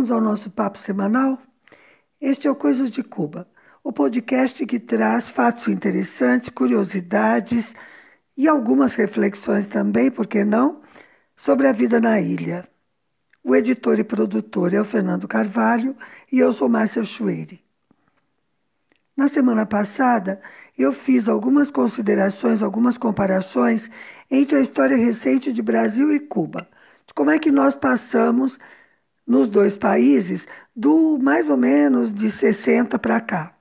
Vamos ao nosso papo semanal? Este é o Coisas de Cuba, o podcast que traz fatos interessantes, curiosidades e algumas reflexões também, por que não, sobre a vida na ilha. O editor e produtor é o Fernando Carvalho e eu sou Márcia Chueire. Na semana passada, eu fiz algumas considerações, algumas comparações entre a história recente de Brasil e Cuba, de como é que nós passamos nos dois países do mais ou menos de 60 para cá.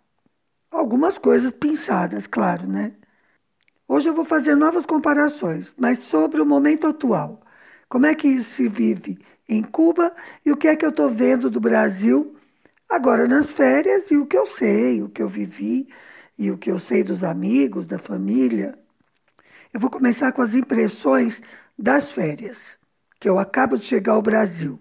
Algumas coisas pensadas, claro, né? Hoje eu vou fazer novas comparações, mas sobre o momento atual. Como é que se vive em Cuba e o que é que eu estou vendo do Brasil agora nas férias e o que eu sei, o que eu vivi e o que eu sei dos amigos, da família. Eu vou começar com as impressões das férias, que eu acabo de chegar ao Brasil.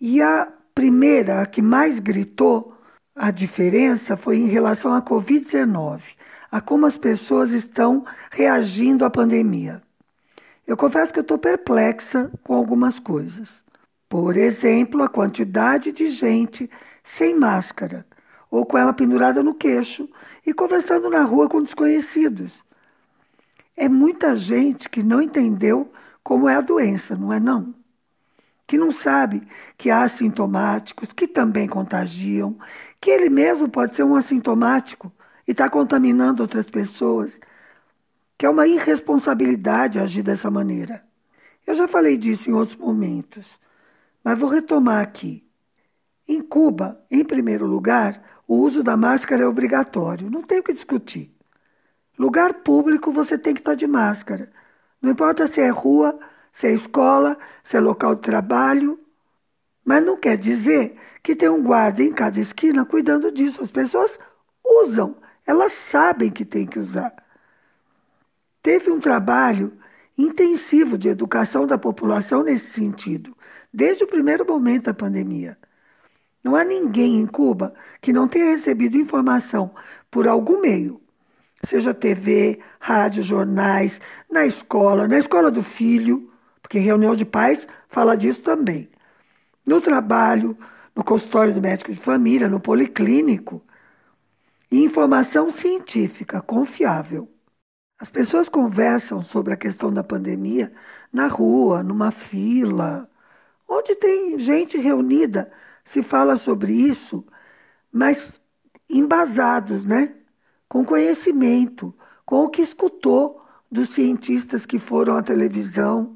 E a primeira, a que mais gritou a diferença foi em relação à Covid-19, a como as pessoas estão reagindo à pandemia. Eu confesso que eu estou perplexa com algumas coisas. Por exemplo, a quantidade de gente sem máscara, ou com ela pendurada no queixo e conversando na rua com desconhecidos. É muita gente que não entendeu como é a doença, não é não? Que não sabe que há assintomáticos que também contagiam, que ele mesmo pode ser um assintomático e está contaminando outras pessoas, que é uma irresponsabilidade agir dessa maneira. Eu já falei disso em outros momentos. Mas vou retomar aqui. Em Cuba, em primeiro lugar, o uso da máscara é obrigatório, não tem o que discutir. Lugar público você tem que estar de máscara. Não importa se é rua, se é escola, se é local de trabalho. Mas não quer dizer que tem um guarda em cada esquina cuidando disso. As pessoas usam, elas sabem que tem que usar. Teve um trabalho intensivo de educação da população nesse sentido desde o primeiro momento da pandemia. Não há ninguém em Cuba que não tenha recebido informação por algum meio, seja TV, rádio, jornais, na escola, na escola do filho, porque reunião de pais fala disso também, no trabalho, no consultório do médico de família, no policlínico, informação científica confiável. As pessoas conversam sobre a questão da pandemia na rua, numa fila, onde tem gente reunida, se fala sobre isso, mas embasados, né? com conhecimento, com o que escutou dos cientistas que foram à televisão,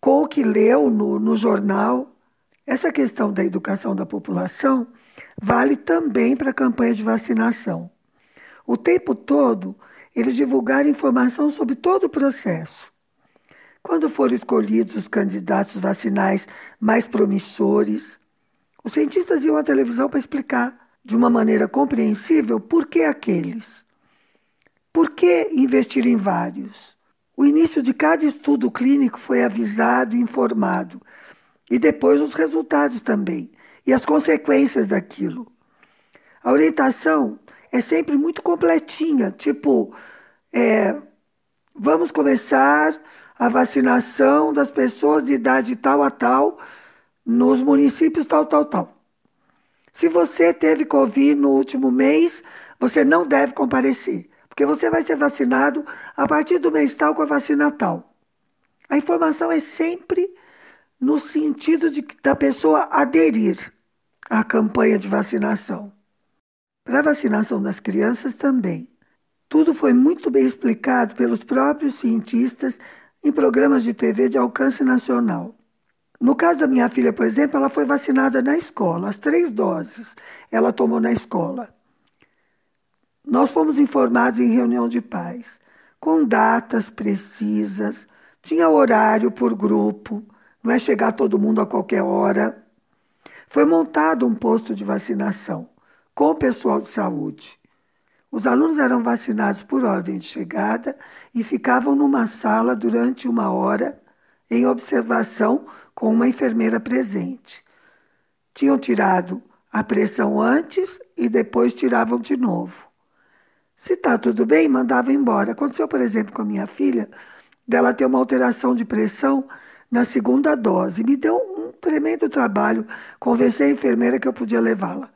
com o que leu no, no jornal. Essa questão da educação da população vale também para a campanha de vacinação. O tempo todo, eles divulgaram informação sobre todo o processo. Quando foram escolhidos os candidatos vacinais mais promissores, os cientistas iam à televisão para explicar de uma maneira compreensível por que aqueles. Por que investir em vários? O início de cada estudo clínico foi avisado e informado, e depois os resultados também, e as consequências daquilo. A orientação é sempre muito completinha, tipo, é, vamos começar a vacinação das pessoas de idade tal a tal nos municípios tal, tal, tal. Se você teve Covid no último mês, você não deve comparecer, porque você vai ser vacinado a partir do mês tal com a vacina tal. A informação é sempre no sentido de da pessoa aderir à campanha de vacinação. Para a vacinação das crianças também. Tudo foi muito bem explicado pelos próprios cientistas em programas de TV de alcance nacional. No caso da minha filha, por exemplo, ela foi vacinada na escola, as três doses ela tomou na escola. Nós fomos informados em reunião de pais, com datas precisas, tinha horário por grupo, não é chegar todo mundo a qualquer hora. Foi montado um posto de vacinação com o pessoal de saúde. Os alunos eram vacinados por ordem de chegada e ficavam numa sala durante uma hora em observação com uma enfermeira presente. Tinham tirado a pressão antes e depois tiravam de novo. Se está tudo bem, mandavam embora. Aconteceu, por exemplo, com a minha filha, dela ter uma alteração de pressão na segunda dose. Me deu um tremendo trabalho convencer a enfermeira que eu podia levá-la.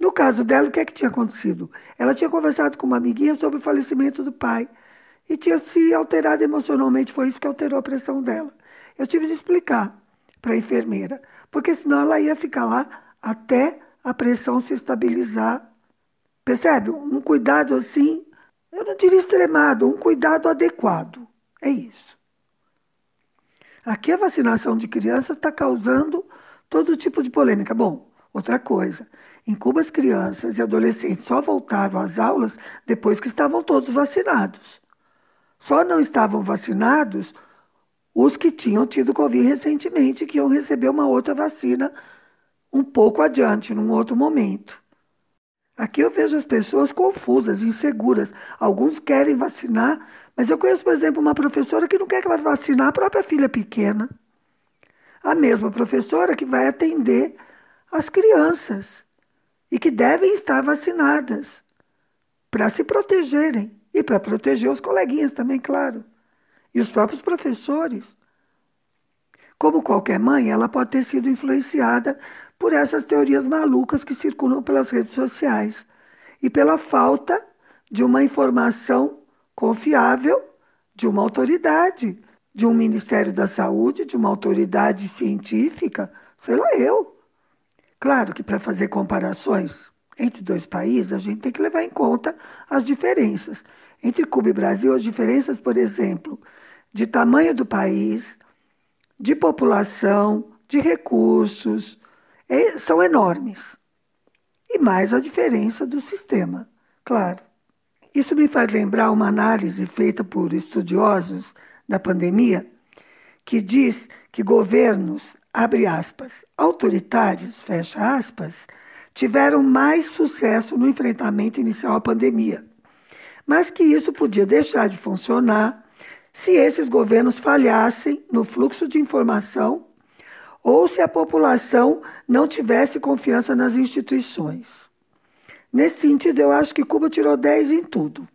No caso dela, o que é que tinha acontecido? Ela tinha conversado com uma amiguinha sobre o falecimento do pai e tinha se alterado emocionalmente. Foi isso que alterou a pressão dela. Eu tive de explicar para a enfermeira, porque senão ela ia ficar lá até a pressão se estabilizar. Percebe? Um cuidado assim, eu não diria extremado, um cuidado adequado. É isso. Aqui a vacinação de crianças está causando todo tipo de polêmica. Bom, outra coisa. Em Cuba, as crianças e adolescentes só voltaram às aulas depois que estavam todos vacinados. Só não estavam vacinados os que tinham tido Covid recentemente, que iam receber uma outra vacina um pouco adiante, num outro momento. Aqui eu vejo as pessoas confusas, inseguras. Alguns querem vacinar, mas eu conheço, por exemplo, uma professora que não quer que vai vacinar a própria filha pequena. A mesma professora que vai atender as crianças e que devem estar vacinadas para se protegerem e para proteger os coleguinhas também, claro, e os próprios professores. Como qualquer mãe, ela pode ter sido influenciada por essas teorias malucas que circulam pelas redes sociais e pela falta de uma informação confiável de uma autoridade, de um Ministério da Saúde, de uma autoridade científica, sei lá eu. Claro que para fazer comparações entre dois países, a gente tem que levar em conta as diferenças. Entre Cuba e Brasil, as diferenças, por exemplo, de tamanho do país, de população, de recursos, são enormes. E mais a diferença do sistema, claro. Isso me faz lembrar uma análise feita por estudiosos da pandemia, que diz que governos, abre aspas, autoritários, fecha aspas, tiveram mais sucesso no enfrentamento inicial à pandemia, mas que isso podia deixar de funcionar se esses governos falhassem no fluxo de informação ou se a população não tivesse confiança nas instituições. Nesse sentido, eu acho que Cuba tirou 10 em tudo.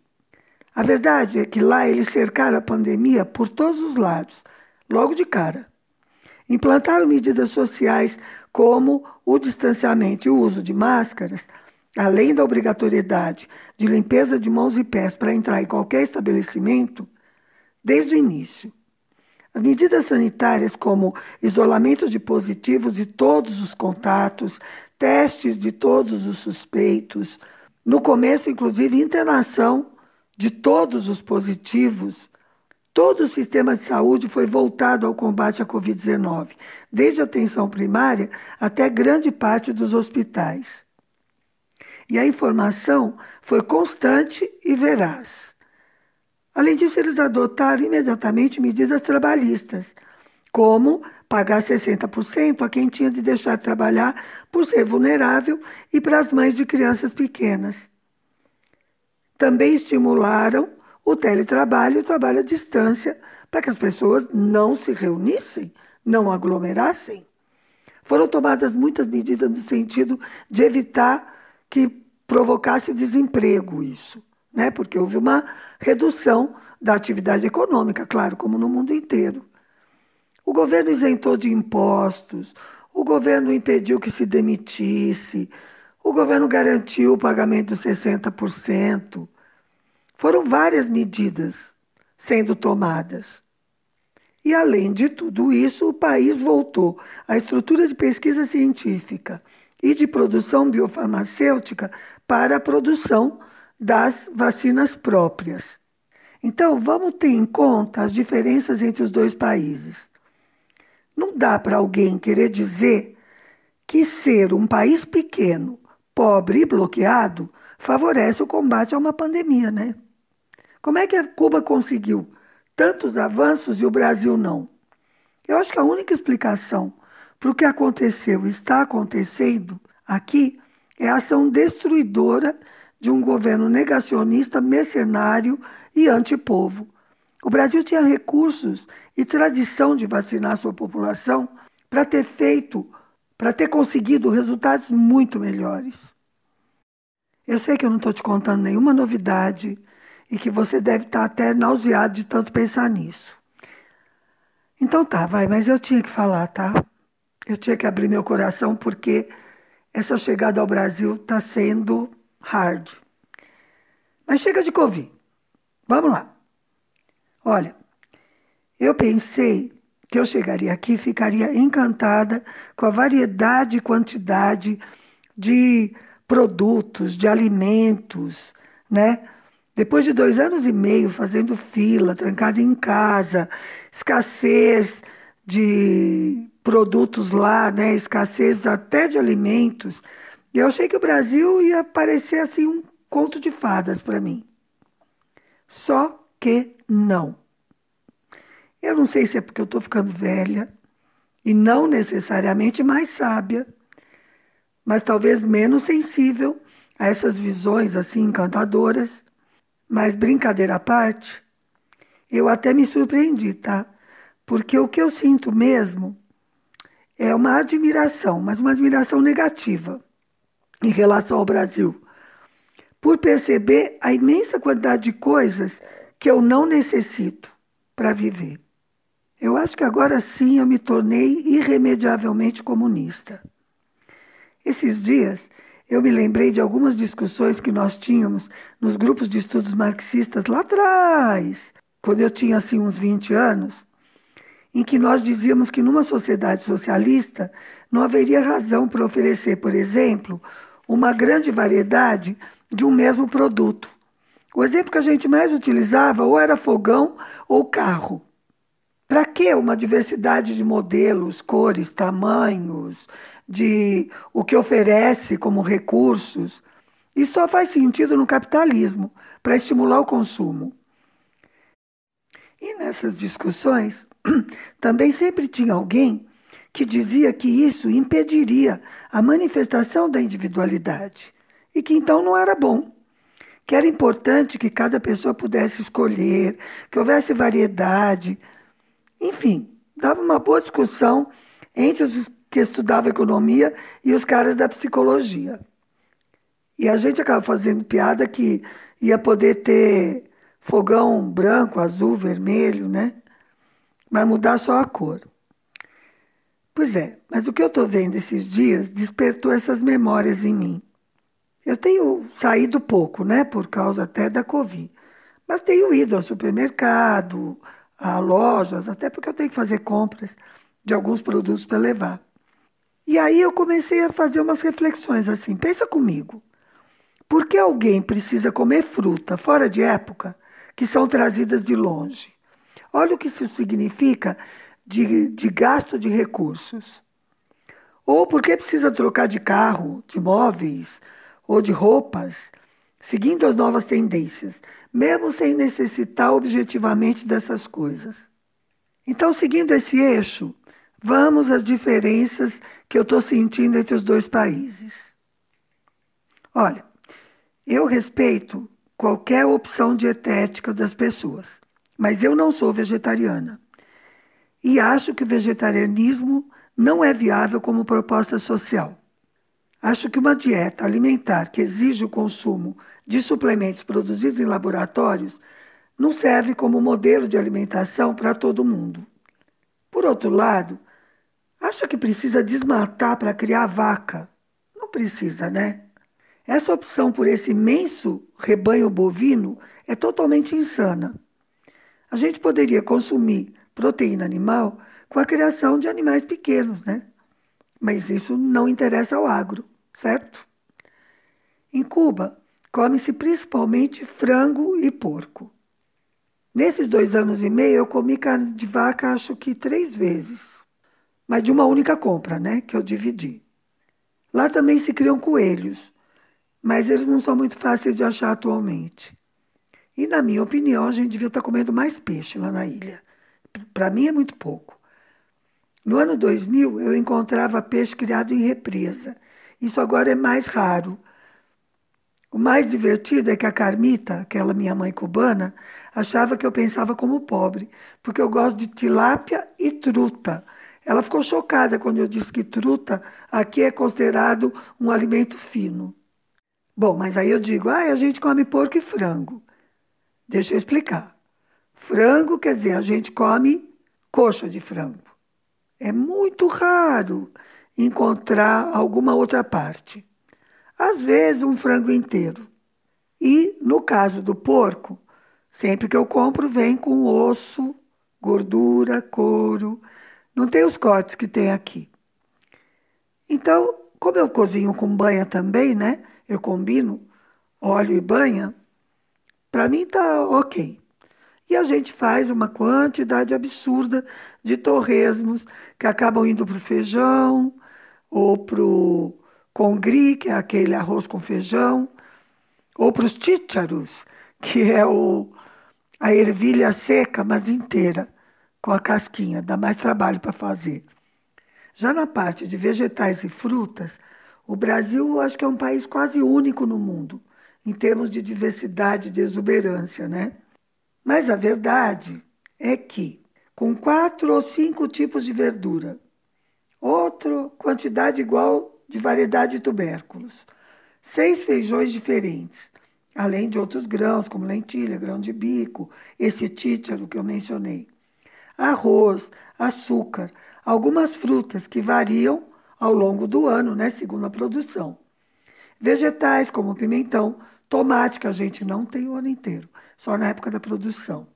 A verdade é que lá eles cercaram a pandemia por todos os lados, logo de cara. Implantaram medidas sociais como o distanciamento e o uso de máscaras, além da obrigatoriedade de limpeza de mãos e pés para entrar em qualquer estabelecimento, desde o início. As medidas sanitárias, como isolamento de positivos de todos os contatos, testes de todos os suspeitos, no começo, inclusive, internação de todos os positivos, todo o sistema de saúde foi voltado ao combate à Covid-19, desde a atenção primária até grande parte dos hospitais. E a informação foi constante e veraz. Além disso, eles adotaram imediatamente medidas trabalhistas, como pagar 60% a quem tinha de deixar de trabalhar por ser vulnerável e para as mães de crianças pequenas. Também estimularam o teletrabalho e o trabalho à distância para que as pessoas não se reunissem, não aglomerassem. Foram tomadas muitas medidas no sentido de evitar que provocasse desemprego isso né? porque houve uma redução da atividade econômica, claro, como no mundo inteiro. O governo isentou de impostos, o governo impediu que se demitisse, o governo garantiu o pagamento de 60%. Foram várias medidas sendo tomadas. E, além de tudo isso, o país voltou à estrutura de pesquisa científica e de produção biofarmacêutica para a produção das vacinas próprias. Então, vamos ter em conta as diferenças entre os dois países. Não dá para alguém querer dizer que ser um país pequeno, pobre e bloqueado favorece o combate a uma pandemia, né? Como é que a Cuba conseguiu tantos avanços e o Brasil não? Eu acho que a única explicação para o que aconteceu e está acontecendo aqui é a ação destruidora de um governo negacionista, mercenário e antipovo. O Brasil tinha recursos e tradição de vacinar sua população para ter feito, para ter conseguido resultados muito melhores. Eu sei que eu não estou te contando nenhuma novidade e que você deve estar até nauseado de tanto pensar nisso. Então tá, vai, mas eu tinha que falar, tá? Eu tinha que abrir meu coração porque essa chegada ao Brasil está sendo hard. Mas chega de Covid. Vamos lá. Olha, eu pensei que eu chegaria aqui e ficaria encantada com a variedade e quantidade de produtos, de alimentos, né? Depois de dois anos e meio fazendo fila, trancada em casa, escassez de produtos lá, né? escassez até de alimentos, eu achei que o Brasil ia parecer assim um conto de fadas para mim. Só que não. Eu não sei se é porque eu estou ficando velha e não necessariamente mais sábia, mas talvez menos sensível a essas visões assim encantadoras mas brincadeira à parte, eu até me surpreendi, tá? Porque o que eu sinto mesmo é uma admiração, mas uma admiração negativa em relação ao Brasil, por perceber a imensa quantidade de coisas que eu não necessito para viver. Eu acho que agora sim eu me tornei irremediavelmente comunista. Esses dias eu me lembrei de algumas discussões que nós tínhamos nos grupos de estudos marxistas lá atrás, quando eu tinha assim uns 20 anos, em que nós dizíamos que numa sociedade socialista não haveria razão para oferecer, por exemplo, uma grande variedade de um mesmo produto. O exemplo que a gente mais utilizava ou era fogão ou carro. Para que uma diversidade de modelos, cores, tamanhos, de o que oferece como recursos? Isso só faz sentido no capitalismo, para estimular o consumo. E nessas discussões, também sempre tinha alguém que dizia que isso impediria a manifestação da individualidade e que então não era bom. Que era importante que cada pessoa pudesse escolher, que houvesse variedade, enfim, dava uma boa discussão entre os que estudavam economia e os caras da psicologia. E a gente acaba fazendo piada que ia poder ter fogão branco, azul, vermelho, né? Mas mudar só a cor. Pois é, mas o que eu estou vendo esses dias despertou essas memórias em mim. Eu tenho saído pouco, né? Por causa até da Covid. Mas tenho ido ao supermercado, a lojas, até porque eu tenho que fazer compras de alguns produtos para levar. E aí eu comecei a fazer umas reflexões assim. Pensa comigo. Por que alguém precisa comer fruta fora de época que são trazidas de longe? Olha o que isso significa de, de gasto de recursos. Ou por que precisa trocar de carro, de móveis ou de roupas, seguindo as novas tendências, mesmo sem necessitar objetivamente dessas coisas. Então, seguindo esse eixo, vamos às diferenças que eu estou sentindo entre os dois países. Olha, eu respeito qualquer opção dietética das pessoas, mas eu não sou vegetariana. E acho que o vegetarianismo não é viável como proposta social. Acho que uma dieta alimentar que exige o consumo de suplementos produzidos em laboratórios não serve como modelo de alimentação para todo mundo. Por outro lado, acha que precisa desmatar para criar vaca? Não precisa, né? Essa opção por esse imenso rebanho bovino é totalmente insana. A gente poderia consumir proteína animal com a criação de animais pequenos, né? Mas isso não interessa ao agro, certo? Em Cuba, come-se principalmente frango e porco. Nesses dois anos e meio, eu comi carne de vaca acho que três vezes, mas de uma única compra, né? Que eu dividi. Lá também se criam coelhos, mas eles não são muito fáceis de achar atualmente. E, na minha opinião, a gente devia estar comendo mais peixe lá na ilha. Para mim é muito pouco. No ano 2000, eu encontrava peixe criado em represa. Isso agora é mais raro, o mais divertido é que a Carmita, aquela minha mãe cubana, achava que eu pensava como pobre, porque eu gosto de tilápia e truta. Ela ficou chocada quando eu disse que truta aqui é considerado um alimento fino. Bom, mas aí eu digo, ah, a gente come porco e frango. Deixa eu explicar. Frango quer dizer a gente come coxa de frango. É muito raro encontrar alguma outra parte. Às vezes, um frango inteiro. E, no caso do porco, sempre que eu compro, vem com osso, gordura, couro. Não tem os cortes que tem aqui. Então, como eu cozinho com banha também, né? Eu combino óleo e banha. Para mim tá ok. E a gente faz uma quantidade absurda de torresmos que acabam indo para o feijão ou para o congri, que é aquele arroz com feijão, ou para os chícharos, que é o, a ervilha seca, mas inteira, com a casquinha, dá mais trabalho para fazer. Já na parte de vegetais e frutas, o Brasil acho que é um país quase único no mundo, em termos de diversidade, de exuberância, né? Mas a verdade é que, com quatro ou cinco tipos de verdura, outra quantidade igual de variedade de tubérculos, seis feijões diferentes, além de outros grãos, como lentilha, grão de bico, esse tícharo que eu mencionei, arroz, açúcar, algumas frutas que variam ao longo do ano, né, segundo a produção. Vegetais como pimentão, tomate, que a gente não tem o ano inteiro, só na época da produção.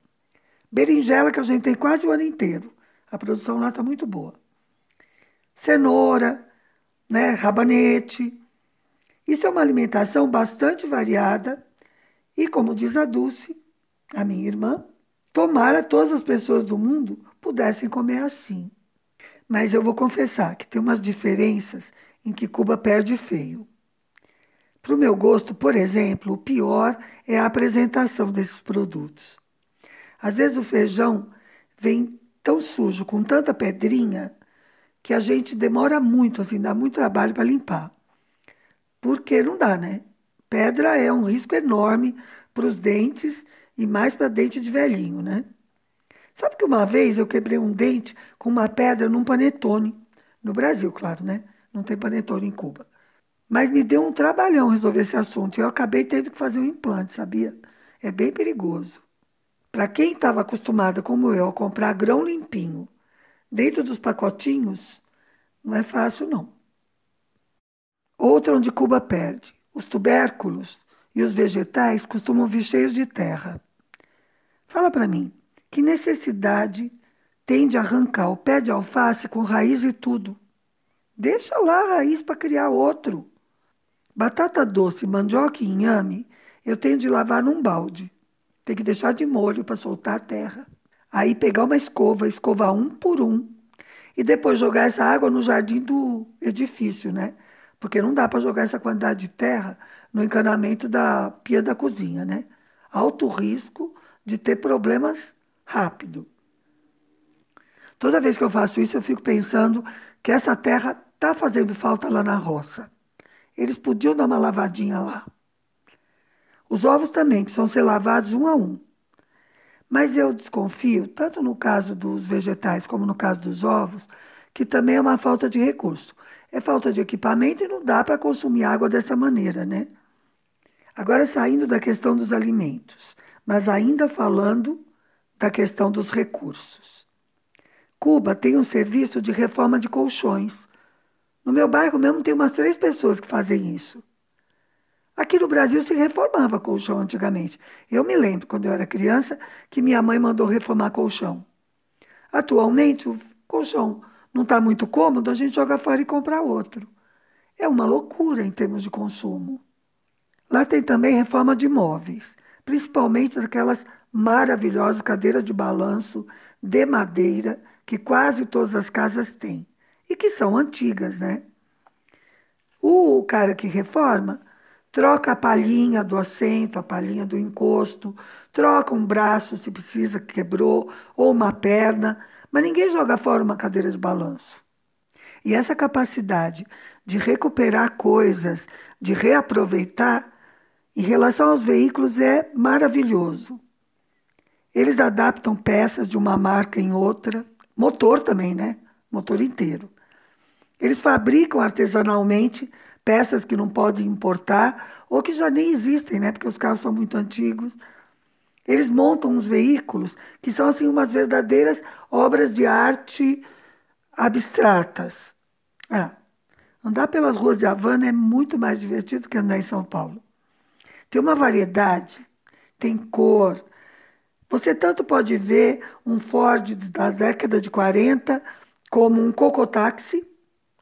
Berinjela, que a gente tem quase o ano inteiro. A produção lá está muito boa. Cenoura, né, rabanete. Isso é uma alimentação bastante variada e, como diz a Dulce, a minha irmã, tomara todas as pessoas do mundo pudessem comer assim. Mas eu vou confessar que tem umas diferenças em que Cuba perde feio. Para o meu gosto, por exemplo, o pior é a apresentação desses produtos. Às vezes o feijão vem tão sujo, com tanta pedrinha, que a gente demora muito, assim, dá muito trabalho para limpar. Porque não dá, né? Pedra é um risco enorme para os dentes e mais para dente de velhinho, né? Sabe que uma vez eu quebrei um dente com uma pedra num panetone, no Brasil, claro, né? Não tem panetone em Cuba. Mas me deu um trabalhão resolver esse assunto. Eu acabei tendo que fazer um implante, sabia? É bem perigoso. Para quem estava acostumada, como eu, a comprar grão limpinho dentro dos pacotinhos, não é fácil, não. Outra onde Cuba perde. Os tubérculos e os vegetais costumam vir cheios de terra. Fala para mim, que necessidade tem de arrancar o pé de alface com raiz e tudo? Deixa lá a raiz para criar outro. Batata doce, mandioca e inhame, eu tenho de lavar num balde. Tem que deixar de molho para soltar a terra. Aí pegar uma escova, escovar um por um e depois jogar essa água no jardim do edifício, né? Porque não dá para jogar essa quantidade de terra no encanamento da pia da cozinha, né? Alto risco de ter problemas rápido. Toda vez que eu faço isso, eu fico pensando que essa terra está fazendo falta lá na roça. Eles podiam dar uma lavadinha lá. Os ovos também precisam ser lavados um a um. Mas eu desconfio, tanto no caso dos vegetais como no caso dos ovos, que também é uma falta de recurso. É falta de equipamento e não dá para consumir água dessa maneira, né? Agora, saindo da questão dos alimentos, mas ainda falando da questão dos recursos. Cuba tem um serviço de reforma de colchões no meu bairro mesmo tem umas três pessoas que fazem isso. Aqui no Brasil se reformava colchão antigamente. Eu me lembro, quando eu era criança, que minha mãe mandou reformar colchão. Atualmente, o colchão não está muito cômodo, a gente joga fora e compra outro. É uma loucura em termos de consumo. Lá tem também reforma de móveis, principalmente aquelas maravilhosas cadeiras de balanço de madeira que quase todas as casas têm e que são antigas, né? O cara que reforma troca a palhinha do assento, a palhinha do encosto, troca um braço se precisa, quebrou, ou uma perna, mas ninguém joga fora uma cadeira de balanço. E essa capacidade de recuperar coisas, de reaproveitar, em relação aos veículos é maravilhoso. Eles adaptam peças de uma marca em outra, motor também, né? Motor inteiro. Eles fabricam artesanalmente peças que não podem importar ou que já nem existem, né? Porque os carros são muito antigos. Eles montam uns veículos que são assim umas verdadeiras obras de arte abstratas. Ah, andar pelas ruas de Havana é muito mais divertido que andar em São Paulo. Tem uma variedade, tem cor. Você tanto pode ver um Ford da década de 40 como um cocotáxi,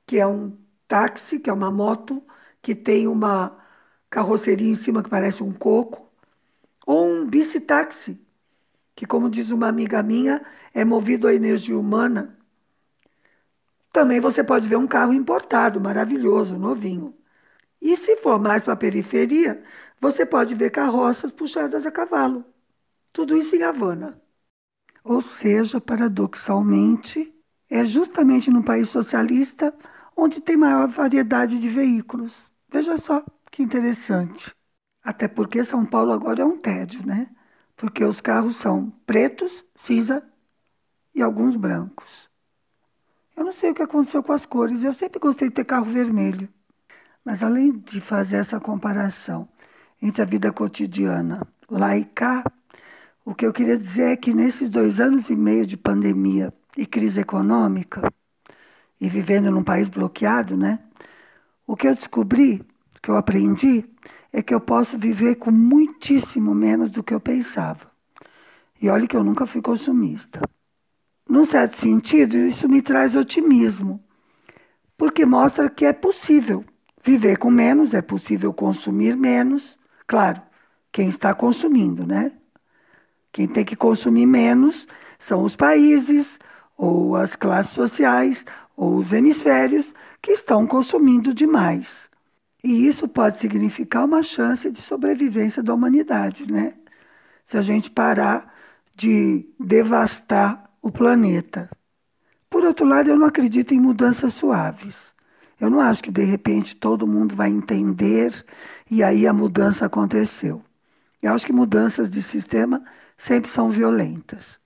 que é um táxi, que é uma moto que tem uma carroceria em cima que parece um coco, ou um bicitaxi, que, como diz uma amiga minha, é movido à energia humana. Também você pode ver um carro importado, maravilhoso, novinho. E se for mais para a periferia, você pode ver carroças puxadas a cavalo. Tudo isso em Havana. Ou seja, paradoxalmente, é justamente no país socialista onde tem maior variedade de veículos. Veja só que interessante. Até porque São Paulo agora é um tédio, né? Porque os carros são pretos, cinza e alguns brancos. Eu não sei o que aconteceu com as cores, eu sempre gostei de ter carro vermelho. Mas além de fazer essa comparação entre a vida cotidiana lá e cá, o que eu queria dizer é que nesses dois anos e meio de pandemia e crise econômica, e vivendo num país bloqueado, né? O que eu descobri, o que eu aprendi, é que eu posso viver com muitíssimo menos do que eu pensava. E olha que eu nunca fui consumista. Num certo sentido, isso me traz otimismo, porque mostra que é possível viver com menos, é possível consumir menos. Claro, quem está consumindo, né? Quem tem que consumir menos são os países, ou as classes sociais, ou os hemisférios que estão consumindo demais. E isso pode significar uma chance de sobrevivência da humanidade, né? Se a gente parar de devastar o planeta. Por outro lado, eu não acredito em mudanças suaves. Eu não acho que de repente todo mundo vai entender e aí a mudança aconteceu. Eu acho que mudanças de sistema sempre são violentas.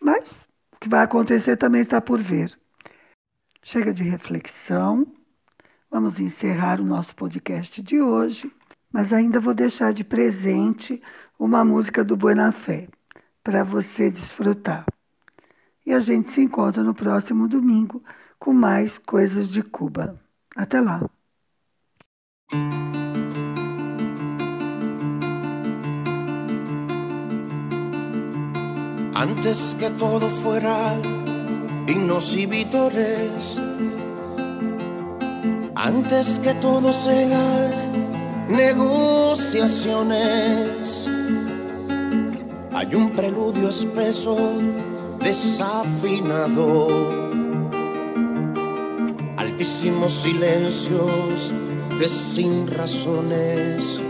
Mas o que vai acontecer também está por ver. Chega de reflexão. Vamos encerrar o nosso podcast de hoje, mas ainda vou deixar de presente uma música do Buena Fé para você desfrutar. E a gente se encontra no próximo domingo com mais coisas de Cuba. Até lá! Antes que todo fuera himnos y vítores, antes que todo sea negociaciones, hay un preludio espeso, desafinado, altísimos silencios de sin razones.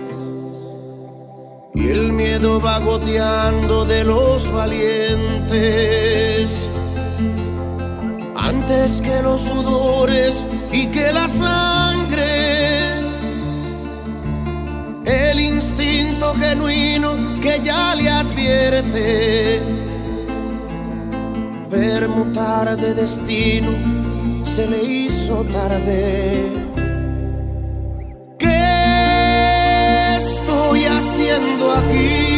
Y el miedo va goteando de los valientes antes que los sudores y que la sangre. El instinto genuino que ya le advierte. Permutar de destino se le hizo tarde. ¿Qué estoy haciendo aquí?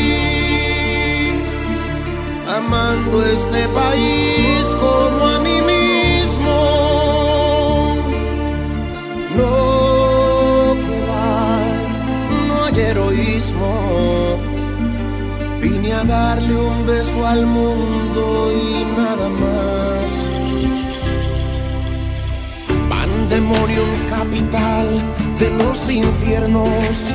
Amando este país como darle un beso al mundo y nada más. Pandemonium capital de los infiernos.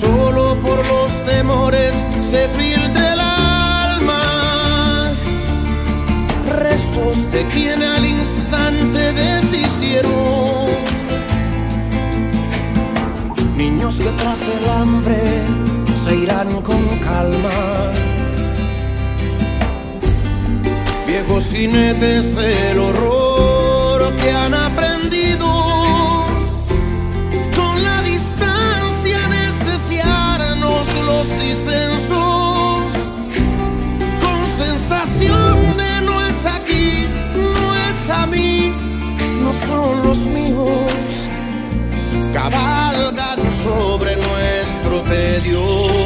Solo por los temores se filtra el alma. Restos de quien al instante deshicieron. Niños que tras el hambre con calma. Viejos jinetes del horror que han aprendido con la distancia anestesiarnos los disensos con sensación de no es aquí, no es a mí, no son los míos, cabalgan sobre nuestro tedio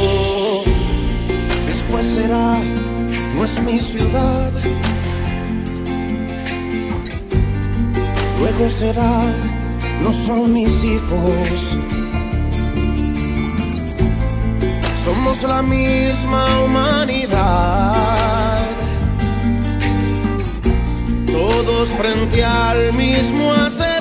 no es mi ciudad. Luego será, no son mis hijos. Somos la misma humanidad, todos frente al mismo hacer.